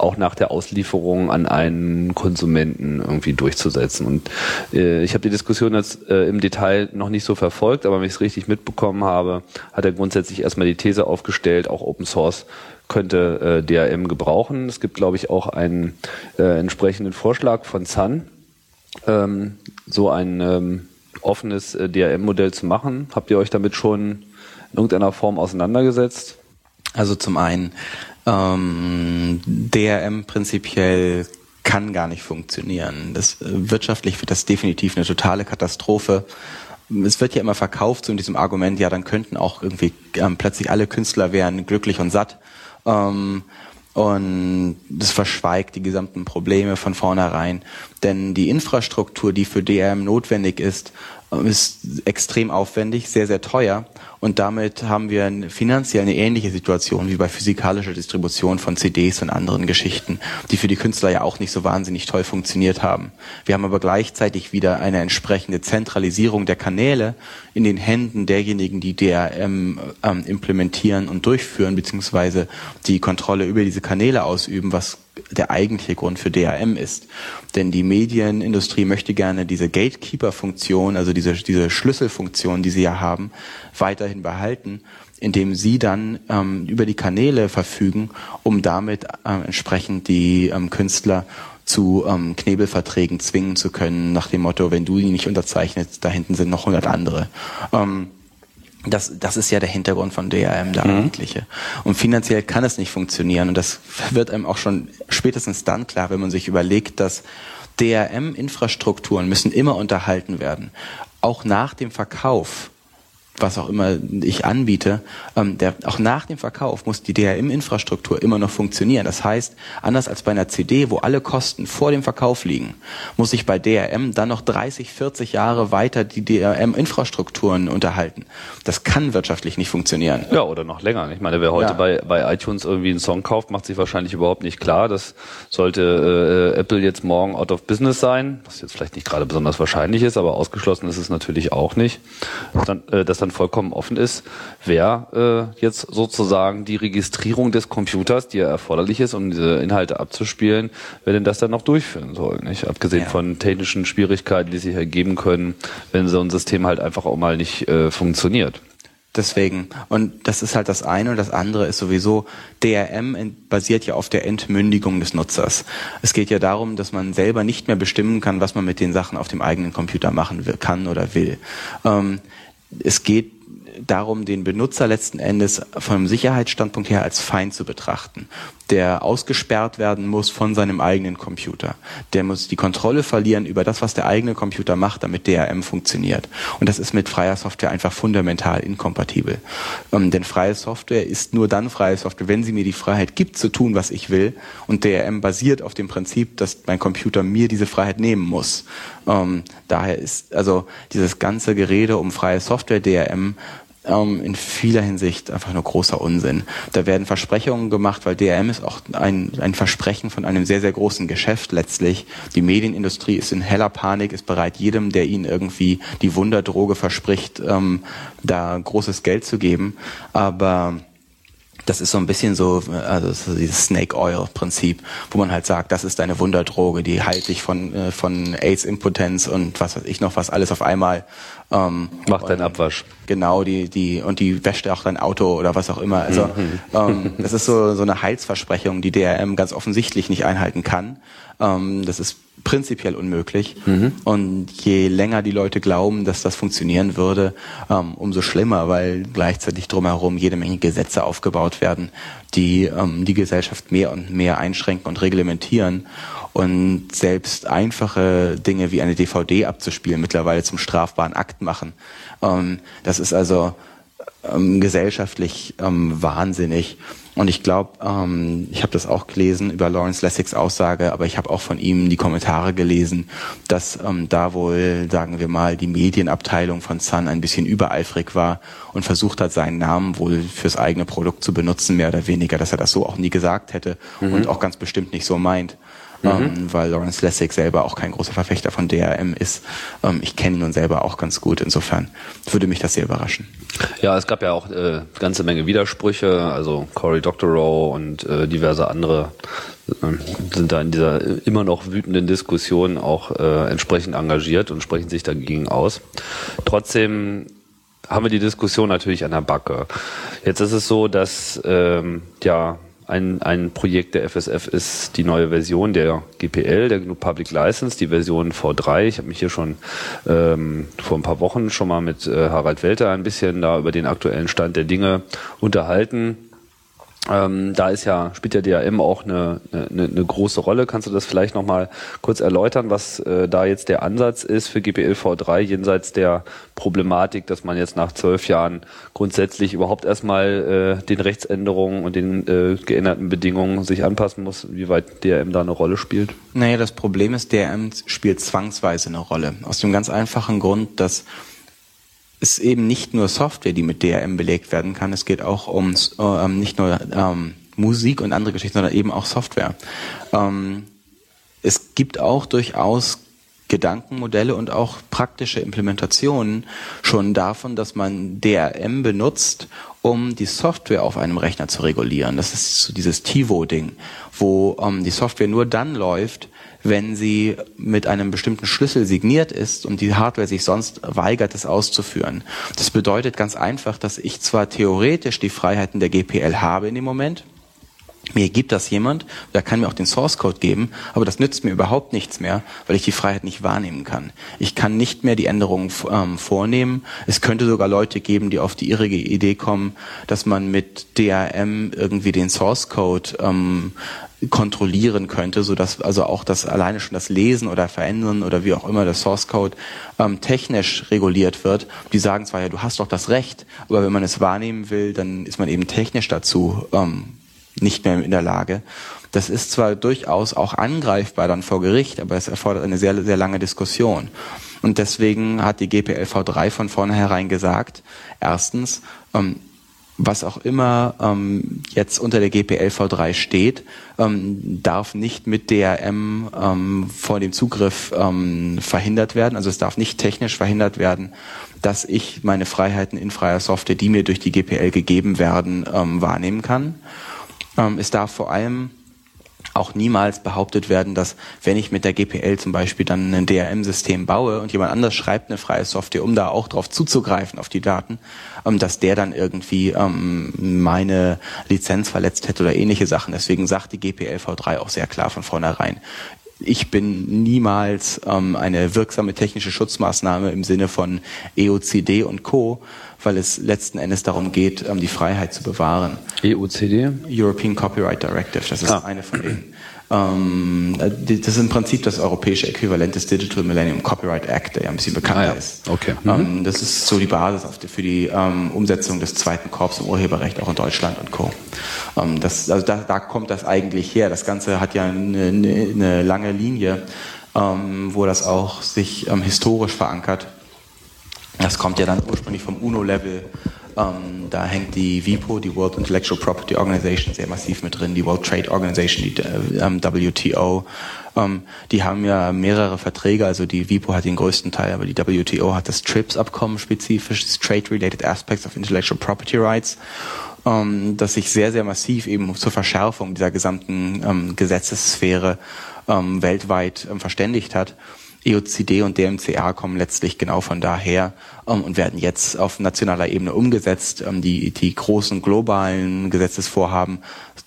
auch nach der Auslieferung an einen Konsumenten irgendwie durchzusetzen. Und äh, ich habe die Diskussion jetzt äh, im Detail noch nicht so verfolgt, aber wenn ich es richtig mitbekommen habe, hat er grundsätzlich erstmal die These aufgestellt, auch Open Source könnte äh, DRM gebrauchen. Es gibt, glaube ich, auch einen äh, entsprechenden Vorschlag von Sun, ähm, so ein ähm, offenes äh, DRM-Modell zu machen. Habt ihr euch damit schon in irgendeiner Form auseinandergesetzt? Also zum einen ähm, DRM prinzipiell kann gar nicht funktionieren. Das, äh, wirtschaftlich wird das definitiv eine totale Katastrophe. Es wird ja immer verkauft so in diesem Argument, ja, dann könnten auch irgendwie ähm, plötzlich alle Künstler wären glücklich und satt. Ähm, und das verschweigt die gesamten Probleme von vornherein. Denn die Infrastruktur, die für DRM notwendig ist, ist extrem aufwendig, sehr, sehr teuer. Und damit haben wir finanziell eine ähnliche Situation wie bei physikalischer Distribution von CDs und anderen Geschichten, die für die Künstler ja auch nicht so wahnsinnig toll funktioniert haben. Wir haben aber gleichzeitig wieder eine entsprechende Zentralisierung der Kanäle in den Händen derjenigen, die DRM ähm, implementieren und durchführen, beziehungsweise die Kontrolle über diese Kanäle ausüben, was der eigentliche Grund für DRM ist. Denn die Medienindustrie möchte gerne diese Gatekeeper-Funktion, also diese, diese Schlüsselfunktion, die sie ja haben, weiterhin behalten, indem sie dann ähm, über die Kanäle verfügen, um damit ähm, entsprechend die ähm, Künstler zu ähm, Knebelverträgen zwingen zu können, nach dem Motto, wenn du die nicht unterzeichnest, da hinten sind noch hundert andere. Ähm, das, das ist ja der Hintergrund von DRM, der mhm. eigentliche. Und finanziell kann es nicht funktionieren. Und das wird einem auch schon spätestens dann klar, wenn man sich überlegt, dass DRM-Infrastrukturen müssen immer unterhalten werden. Auch nach dem Verkauf was auch immer ich anbiete, ähm, der, auch nach dem Verkauf muss die DRM-Infrastruktur immer noch funktionieren. Das heißt, anders als bei einer CD, wo alle Kosten vor dem Verkauf liegen, muss ich bei DRM dann noch 30, 40 Jahre weiter die DRM-Infrastrukturen unterhalten. Das kann wirtschaftlich nicht funktionieren. Ja, oder noch länger. Ich meine, wer heute ja. bei, bei iTunes irgendwie einen Song kauft, macht sich wahrscheinlich überhaupt nicht klar. Das sollte äh, Apple jetzt morgen out of business sein, was jetzt vielleicht nicht gerade besonders wahrscheinlich ist, aber ausgeschlossen ist es natürlich auch nicht. Dann, äh, dass dann dann vollkommen offen ist, wer äh, jetzt sozusagen die Registrierung des Computers, die ja erforderlich ist, um diese Inhalte abzuspielen, wer denn das dann noch durchführen soll. Nicht? Abgesehen ja. von technischen Schwierigkeiten, die sich ergeben können, wenn so ein System halt einfach auch mal nicht äh, funktioniert. Deswegen. Und das ist halt das eine und das andere ist sowieso, DRM basiert ja auf der Entmündigung des Nutzers. Es geht ja darum, dass man selber nicht mehr bestimmen kann, was man mit den Sachen auf dem eigenen Computer machen kann oder will. Ähm, es geht darum, den Benutzer letzten Endes vom Sicherheitsstandpunkt her als Feind zu betrachten, der ausgesperrt werden muss von seinem eigenen Computer. Der muss die Kontrolle verlieren über das, was der eigene Computer macht, damit DRM funktioniert. Und das ist mit freier Software einfach fundamental inkompatibel. Ähm, denn freie Software ist nur dann freie Software, wenn sie mir die Freiheit gibt, zu tun, was ich will. Und DRM basiert auf dem Prinzip, dass mein Computer mir diese Freiheit nehmen muss. Ähm, daher ist also dieses ganze Gerede um freie Software DRM ähm, in vieler Hinsicht einfach nur großer Unsinn. Da werden Versprechungen gemacht, weil DRM ist auch ein, ein Versprechen von einem sehr, sehr großen Geschäft letztlich. Die Medienindustrie ist in heller Panik, ist bereit, jedem, der ihnen irgendwie die Wunderdroge verspricht, ähm, da großes Geld zu geben. Aber das ist so ein bisschen so, also so dieses Snake Oil Prinzip, wo man halt sagt, das ist deine Wunderdroge, die heilt dich von, äh, von AIDS-Impotenz und was weiß ich noch was alles auf einmal. Ähm, Macht deinen Abwasch. Genau, die, die, und die wäscht auch dein Auto oder was auch immer. Also, mhm. ähm, das ist so, so eine Heilsversprechung, die DRM ganz offensichtlich nicht einhalten kann. Ähm, das ist prinzipiell unmöglich. Mhm. Und je länger die Leute glauben, dass das funktionieren würde, ähm, umso schlimmer, weil gleichzeitig drumherum jede Menge Gesetze aufgebaut werden, die ähm, die Gesellschaft mehr und mehr einschränken und reglementieren. Und selbst einfache Dinge wie eine DVD abzuspielen mittlerweile zum strafbaren Akt machen. Ähm, das ist also ähm, gesellschaftlich ähm, wahnsinnig. Und ich glaube, ähm, ich habe das auch gelesen über Lawrence Lessigs Aussage, aber ich habe auch von ihm die Kommentare gelesen, dass ähm, da wohl, sagen wir mal, die Medienabteilung von Sun ein bisschen übereifrig war und versucht hat, seinen Namen wohl fürs eigene Produkt zu benutzen, mehr oder weniger, dass er das so auch nie gesagt hätte mhm. und auch ganz bestimmt nicht so meint mhm. ähm, weil Lawrence Lessig selber auch kein großer Verfechter von DRM ist. Ähm, ich kenne ihn nun selber auch ganz gut, insofern würde mich das sehr überraschen. Ja, es gab ja auch äh, ganze Menge Widersprüche, also Cory Doctorow und äh, diverse andere äh, sind da in dieser immer noch wütenden Diskussion auch äh, entsprechend engagiert und sprechen sich dagegen aus. Trotzdem haben wir die Diskussion natürlich an der Backe. Jetzt ist es so, dass ähm, ja ein, ein Projekt der FSF ist die neue Version der GPL, der GNU Public License, die Version V3. Ich habe mich hier schon ähm, vor ein paar Wochen schon mal mit äh, Harald Welter ein bisschen da über den aktuellen Stand der Dinge unterhalten. Ähm, da ist ja, spielt ja DRM auch eine, eine, eine große Rolle. Kannst du das vielleicht nochmal kurz erläutern, was äh, da jetzt der Ansatz ist für GPL V3 jenseits der Problematik, dass man jetzt nach zwölf Jahren grundsätzlich überhaupt erstmal äh, den Rechtsänderungen und den äh, geänderten Bedingungen sich anpassen muss, wie weit DRM da eine Rolle spielt? Naja, das Problem ist, DRM spielt zwangsweise eine Rolle. Aus dem ganz einfachen Grund, dass ist eben nicht nur Software, die mit DRM belegt werden kann. Es geht auch um äh, nicht nur ähm, Musik und andere Geschichten, sondern eben auch Software. Ähm, es gibt auch durchaus Gedankenmodelle und auch praktische Implementationen schon davon, dass man DRM benutzt, um die Software auf einem Rechner zu regulieren. Das ist so dieses TiVo-Ding, wo ähm, die Software nur dann läuft, wenn sie mit einem bestimmten Schlüssel signiert ist und die Hardware sich sonst weigert, es auszuführen. Das bedeutet ganz einfach, dass ich zwar theoretisch die Freiheiten der GPL habe in dem Moment, mir gibt das jemand, der kann mir auch den Source Code geben, aber das nützt mir überhaupt nichts mehr, weil ich die Freiheit nicht wahrnehmen kann. Ich kann nicht mehr die Änderungen ähm, vornehmen. Es könnte sogar Leute geben, die auf die irrige Idee kommen, dass man mit DRM irgendwie den Source Code ähm, kontrollieren könnte, so dass also auch das alleine schon das Lesen oder Verändern oder wie auch immer der Source Code ähm, technisch reguliert wird. Die sagen zwar ja, du hast doch das Recht, aber wenn man es wahrnehmen will, dann ist man eben technisch dazu ähm, nicht mehr in der Lage. Das ist zwar durchaus auch angreifbar dann vor Gericht, aber es erfordert eine sehr sehr lange Diskussion. Und deswegen hat die GPLV 3 von vornherein gesagt, erstens, ähm, was auch immer ähm, jetzt unter der GPLv 3 steht, ähm, darf nicht mit DRM ähm, vor dem Zugriff ähm, verhindert werden. Also es darf nicht technisch verhindert werden, dass ich meine Freiheiten in freier Software, die mir durch die GPL gegeben werden, ähm, wahrnehmen kann. Ähm, es darf vor allem auch niemals behauptet werden, dass wenn ich mit der GPL zum Beispiel dann ein DRM-System baue und jemand anders schreibt eine freie Software, um da auch drauf zuzugreifen auf die Daten, ähm, dass der dann irgendwie ähm, meine Lizenz verletzt hätte oder ähnliche Sachen. Deswegen sagt die GPL V3 auch sehr klar von vornherein, ich bin niemals ähm, eine wirksame technische Schutzmaßnahme im Sinne von EOCD und Co., weil es letzten Endes darum geht, ähm, die Freiheit zu bewahren. EOCD? European Copyright Directive, das ist ah. eine von denen. Ähm, das ist im Prinzip das europäische Äquivalent des Digital Millennium Copyright Act, der ja ein bisschen bekannter ah, ja. ist. Okay. Ähm, mhm. das ist so die Basis für die Umsetzung des zweiten Korps im Urheberrecht auch in Deutschland und Co. Das, also da, da, kommt das eigentlich her. Das Ganze hat ja eine, eine, lange Linie, wo das auch sich historisch verankert. Das kommt ja dann. Ursprünglich vom UNO-Level ähm, da hängt die WIPO, die World Intellectual Property Organization, sehr massiv mit drin, die World Trade Organization, die äh, ähm, WTO. Ähm, die haben ja mehrere Verträge, also die WIPO hat den größten Teil, aber die WTO hat das TRIPS-Abkommen spezifisch, das Trade-Related Aspects of Intellectual Property Rights. Ähm, das sich sehr, sehr massiv eben zur Verschärfung dieser gesamten ähm, Gesetzessphäre ähm, weltweit ähm, verständigt hat. EOCD und DMCA kommen letztlich genau von daher ähm, und werden jetzt auf nationaler Ebene umgesetzt. Ähm, die, die großen globalen Gesetzesvorhaben,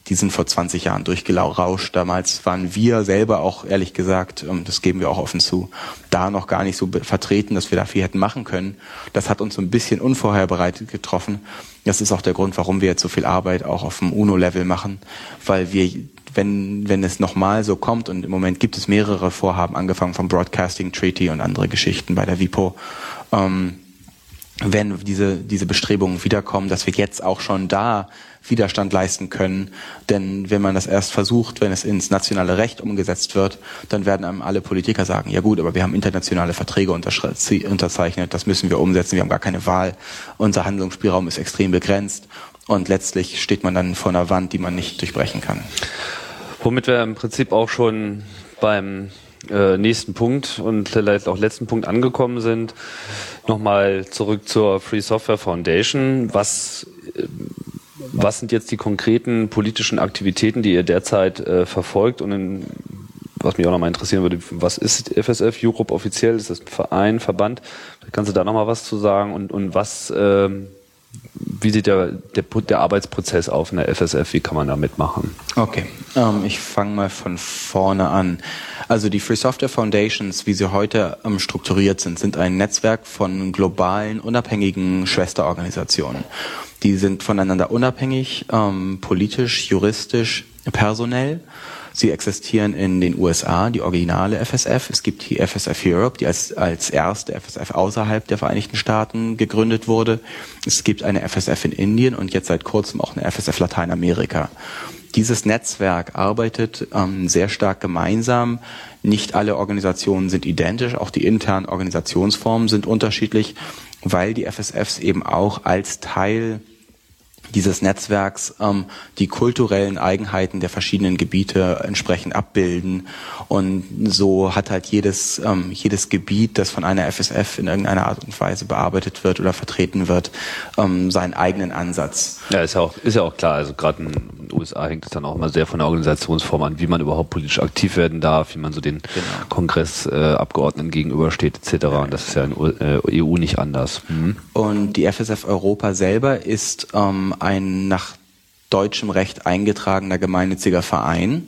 die sind vor 20 Jahren durchgerauscht. Damals waren wir selber auch, ehrlich gesagt, ähm, das geben wir auch offen zu, da noch gar nicht so vertreten, dass wir da viel hätten machen können. Das hat uns so ein bisschen unvorherbereitet getroffen. Das ist auch der Grund, warum wir jetzt so viel Arbeit auch auf dem UNO-Level machen, weil wir wenn, wenn es nochmal so kommt, und im Moment gibt es mehrere Vorhaben, angefangen vom Broadcasting Treaty und andere Geschichten bei der WIPO, ähm, wenn diese, diese Bestrebungen wiederkommen, dass wir jetzt auch schon da Widerstand leisten können. Denn wenn man das erst versucht, wenn es ins nationale Recht umgesetzt wird, dann werden einem alle Politiker sagen, ja gut, aber wir haben internationale Verträge unterzeichnet, das müssen wir umsetzen, wir haben gar keine Wahl, unser Handlungsspielraum ist extrem begrenzt und letztlich steht man dann vor einer Wand, die man nicht durchbrechen kann. Womit wir im Prinzip auch schon beim äh, nächsten Punkt und vielleicht auch letzten Punkt angekommen sind. Nochmal zurück zur Free Software Foundation. Was, äh, was sind jetzt die konkreten politischen Aktivitäten, die ihr derzeit äh, verfolgt und in, was mich auch nochmal interessieren würde, was ist FSF Europe offiziell? Ist das ein Verein, Verband? Kannst du da nochmal was zu sagen? Und, und was, ähm, wie sieht der, der, der, Arbeitsprozess auf in der FSF? Wie kann man da mitmachen? Okay, ähm, ich fange mal von vorne an. Also die Free Software Foundations, wie sie heute ähm, strukturiert sind, sind ein Netzwerk von globalen, unabhängigen Schwesterorganisationen. Die sind voneinander unabhängig, ähm, politisch, juristisch, personell Sie existieren in den USA, die originale FSF. Es gibt die FSF Europe, die als, als erste FSF außerhalb der Vereinigten Staaten gegründet wurde. Es gibt eine FSF in Indien und jetzt seit kurzem auch eine FSF Lateinamerika. Dieses Netzwerk arbeitet ähm, sehr stark gemeinsam. Nicht alle Organisationen sind identisch, auch die internen Organisationsformen sind unterschiedlich, weil die FSFs eben auch als Teil dieses Netzwerks ähm, die kulturellen Eigenheiten der verschiedenen Gebiete entsprechend abbilden. Und so hat halt jedes, ähm, jedes Gebiet, das von einer FSF in irgendeiner Art und Weise bearbeitet wird oder vertreten wird, ähm, seinen eigenen Ansatz. Ja, ist ja auch, ist ja auch klar. Also gerade in den USA hängt es dann auch immer sehr von der Organisationsform an, wie man überhaupt politisch aktiv werden darf, wie man so den genau. Kongressabgeordneten äh, gegenübersteht etc. Und das ist ja in der äh, EU nicht anders. Mhm. Und die FSF Europa selber ist ähm, ein nach deutschem Recht eingetragener gemeinnütziger Verein,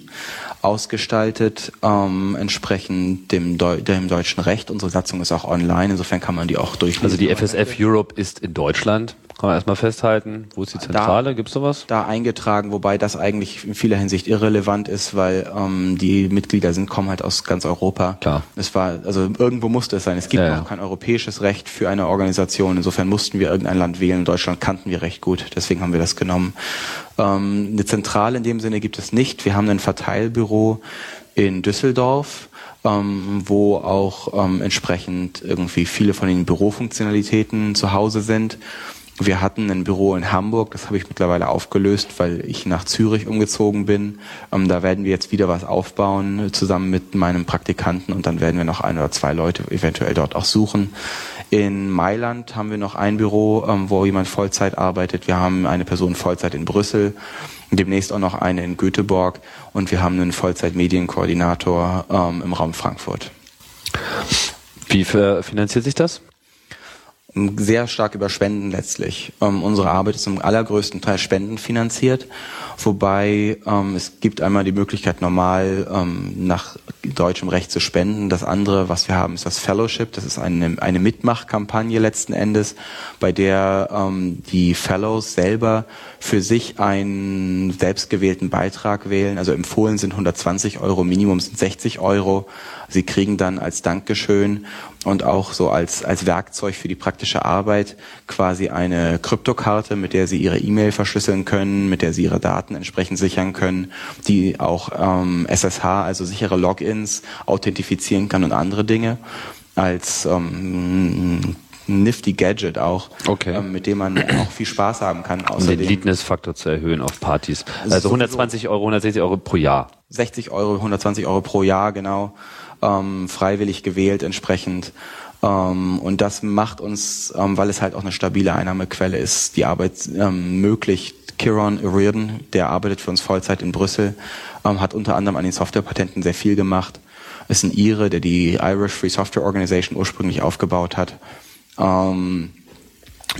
ausgestaltet ähm, entsprechend dem, Deu dem deutschen Recht. Unsere Satzung ist auch online, insofern kann man die auch durchlesen. Also die FSF Europe ist in Deutschland kann man erstmal festhalten. Wo ist die Zentrale? Gibt es sowas? Da eingetragen, wobei das eigentlich in vieler Hinsicht irrelevant ist, weil ähm, die Mitglieder sind, kommen halt aus ganz Europa. Klar. Es war, also irgendwo musste es sein. Es gibt ja, auch kein europäisches Recht für eine Organisation. Insofern mussten wir irgendein Land wählen. Deutschland kannten wir recht gut, deswegen haben wir das genommen. Ähm, eine Zentrale in dem Sinne gibt es nicht. Wir haben ein Verteilbüro in Düsseldorf. Ähm, wo auch ähm, entsprechend irgendwie viele von den Bürofunktionalitäten zu Hause sind. Wir hatten ein Büro in Hamburg, das habe ich mittlerweile aufgelöst, weil ich nach Zürich umgezogen bin. Ähm, da werden wir jetzt wieder was aufbauen, zusammen mit meinem Praktikanten und dann werden wir noch ein oder zwei Leute eventuell dort auch suchen. In Mailand haben wir noch ein Büro, ähm, wo jemand Vollzeit arbeitet. Wir haben eine Person Vollzeit in Brüssel, demnächst auch noch eine in Göteborg und wir haben einen Vollzeit-Medienkoordinator ähm, im Raum Frankfurt. Wie finanziert sich das? Sehr stark über Spenden letztlich. Ähm, unsere Arbeit ist im allergrößten Teil spendenfinanziert, wobei ähm, es gibt einmal die Möglichkeit normal ähm, nach deutschem Recht zu spenden. Das andere, was wir haben, ist das Fellowship. Das ist eine, eine Mitmachkampagne letzten Endes, bei der ähm, die Fellows selber für sich einen selbstgewählten Beitrag wählen. Also empfohlen sind 120 Euro, Minimum sind 60 Euro. Sie kriegen dann als Dankeschön und auch so als, als Werkzeug für die praktische Arbeit quasi eine Kryptokarte, mit der Sie Ihre E-Mail verschlüsseln können, mit der Sie Ihre Daten entsprechend sichern können, die auch ähm, SSH, also sichere Logins, authentifizieren kann und andere Dinge als ähm, nifty Gadget auch, okay. ähm, mit dem man auch viel Spaß haben kann. Um den Leadness-Faktor zu erhöhen auf Partys. Also 120 Euro, 160 Euro pro Jahr. 60 Euro, 120 Euro pro Jahr, genau ähm, freiwillig gewählt entsprechend. Ähm, und das macht uns, ähm, weil es halt auch eine stabile Einnahmequelle ist, die Arbeit ähm, möglich. Kiron Reardon, der arbeitet für uns Vollzeit in Brüssel, ähm, hat unter anderem an den Softwarepatenten sehr viel gemacht. Ist ein Ire, der die Irish Free Software Organization ursprünglich aufgebaut hat. Ähm,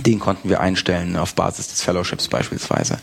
den konnten wir einstellen auf Basis des Fellowships beispielsweise.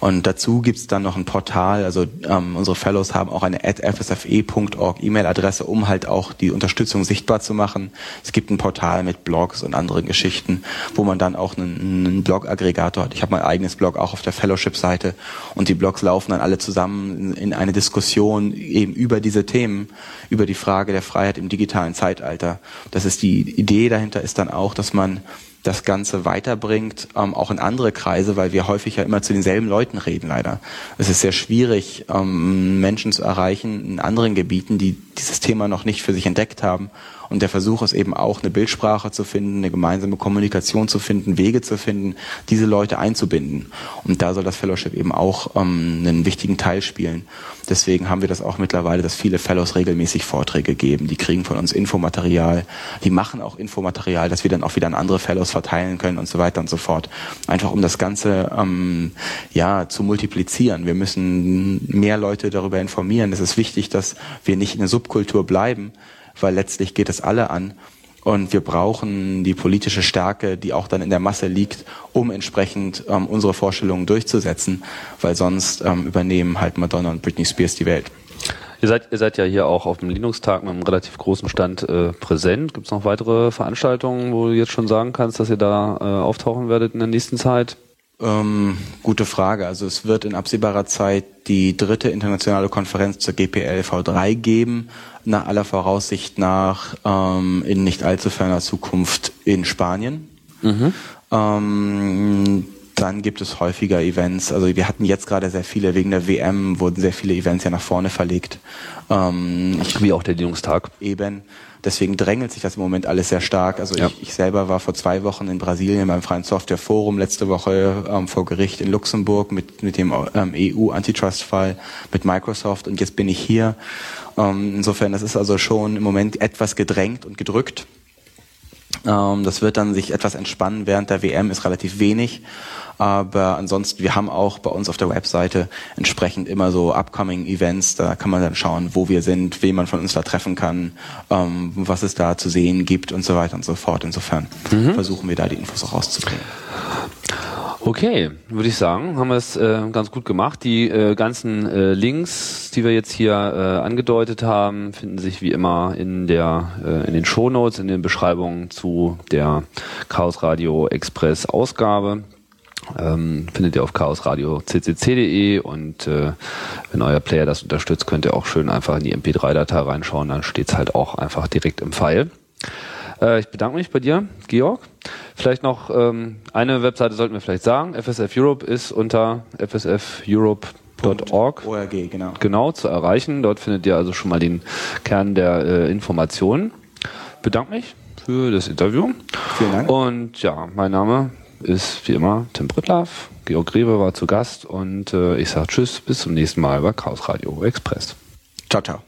Und dazu gibt's dann noch ein Portal, also ähm, unsere Fellows haben auch eine fsfe.org E-Mail-Adresse, um halt auch die Unterstützung sichtbar zu machen. Es gibt ein Portal mit Blogs und anderen Geschichten, wo man dann auch einen, einen Blog-Aggregator hat. Ich habe mein eigenes Blog auch auf der Fellowship-Seite und die Blogs laufen dann alle zusammen in eine Diskussion eben über diese Themen, über die Frage der Freiheit im digitalen Zeitalter. Das ist die Idee dahinter ist dann auch, dass man das Ganze weiterbringt, ähm, auch in andere Kreise, weil wir häufig ja immer zu denselben Leuten reden, leider. Es ist sehr schwierig, ähm, Menschen zu erreichen in anderen Gebieten, die dieses Thema noch nicht für sich entdeckt haben und der Versuch ist eben auch, eine Bildsprache zu finden, eine gemeinsame Kommunikation zu finden, Wege zu finden, diese Leute einzubinden. Und da soll das Fellowship eben auch ähm, einen wichtigen Teil spielen. Deswegen haben wir das auch mittlerweile, dass viele Fellows regelmäßig Vorträge geben. Die kriegen von uns Infomaterial. Die machen auch Infomaterial, das wir dann auch wieder an andere Fellows verteilen können und so weiter und so fort. Einfach um das Ganze ähm, ja zu multiplizieren. Wir müssen mehr Leute darüber informieren. Es ist wichtig, dass wir nicht in der Subkultur bleiben, weil letztlich geht es alle an. Und wir brauchen die politische Stärke, die auch dann in der Masse liegt, um entsprechend ähm, unsere Vorstellungen durchzusetzen, weil sonst ähm, übernehmen halt Madonna und Britney Spears die Welt. Ihr seid, ihr seid ja hier auch auf dem Linux-Tag mit einem relativ großen Stand äh, präsent. Gibt es noch weitere Veranstaltungen, wo du jetzt schon sagen kannst, dass ihr da äh, auftauchen werdet in der nächsten Zeit? Ähm, gute Frage. Also es wird in absehbarer Zeit die dritte internationale Konferenz zur GPL V3 geben nach aller Voraussicht nach ähm, in nicht allzu ferner Zukunft in Spanien. Mhm. Ähm, dann gibt es häufiger Events. Also wir hatten jetzt gerade sehr viele, wegen der WM wurden sehr viele Events ja nach vorne verlegt. Ähm, Wie auch der Linux-Tag. Eben. Deswegen drängelt sich das im Moment alles sehr stark. Also ja. ich, ich selber war vor zwei Wochen in Brasilien beim Freien Software Forum, letzte Woche ähm, vor Gericht in Luxemburg mit, mit dem ähm, EU-Antitrust-Fall mit Microsoft und jetzt bin ich hier. Ähm, insofern, das ist also schon im Moment etwas gedrängt und gedrückt. Ähm, das wird dann sich etwas entspannen. Während der WM ist relativ wenig. Aber ansonsten, wir haben auch bei uns auf der Webseite entsprechend immer so upcoming Events. Da kann man dann schauen, wo wir sind, wen man von uns da treffen kann, ähm, was es da zu sehen gibt und so weiter und so fort. Insofern mhm. versuchen wir da die Infos auch rauszubringen. Okay, würde ich sagen, haben wir es äh, ganz gut gemacht. Die äh, ganzen äh, Links, die wir jetzt hier äh, angedeutet haben, finden sich wie immer in der äh, in den Shownotes, in den Beschreibungen zu der Chaos Radio Express Ausgabe. Ähm, findet ihr auf chaosradio.ccc.de und äh, wenn euer Player das unterstützt, könnt ihr auch schön einfach in die MP3-Datei reinschauen, dann steht's halt auch einfach direkt im File. Äh, ich bedanke mich bei dir, Georg. Vielleicht noch ähm, eine Webseite sollten wir vielleicht sagen. FSF Europe ist unter fsfeurope.org ORG, genau. genau zu erreichen. Dort findet ihr also schon mal den Kern der äh, Informationen. Bedanke mich für das Interview. Vielen Dank. Und ja, mein Name ist wie immer Tim Brittlaff. Georg Grebe war zu Gast und äh, ich sage Tschüss, bis zum nächsten Mal bei Chaos Radio Express. Ciao, ciao.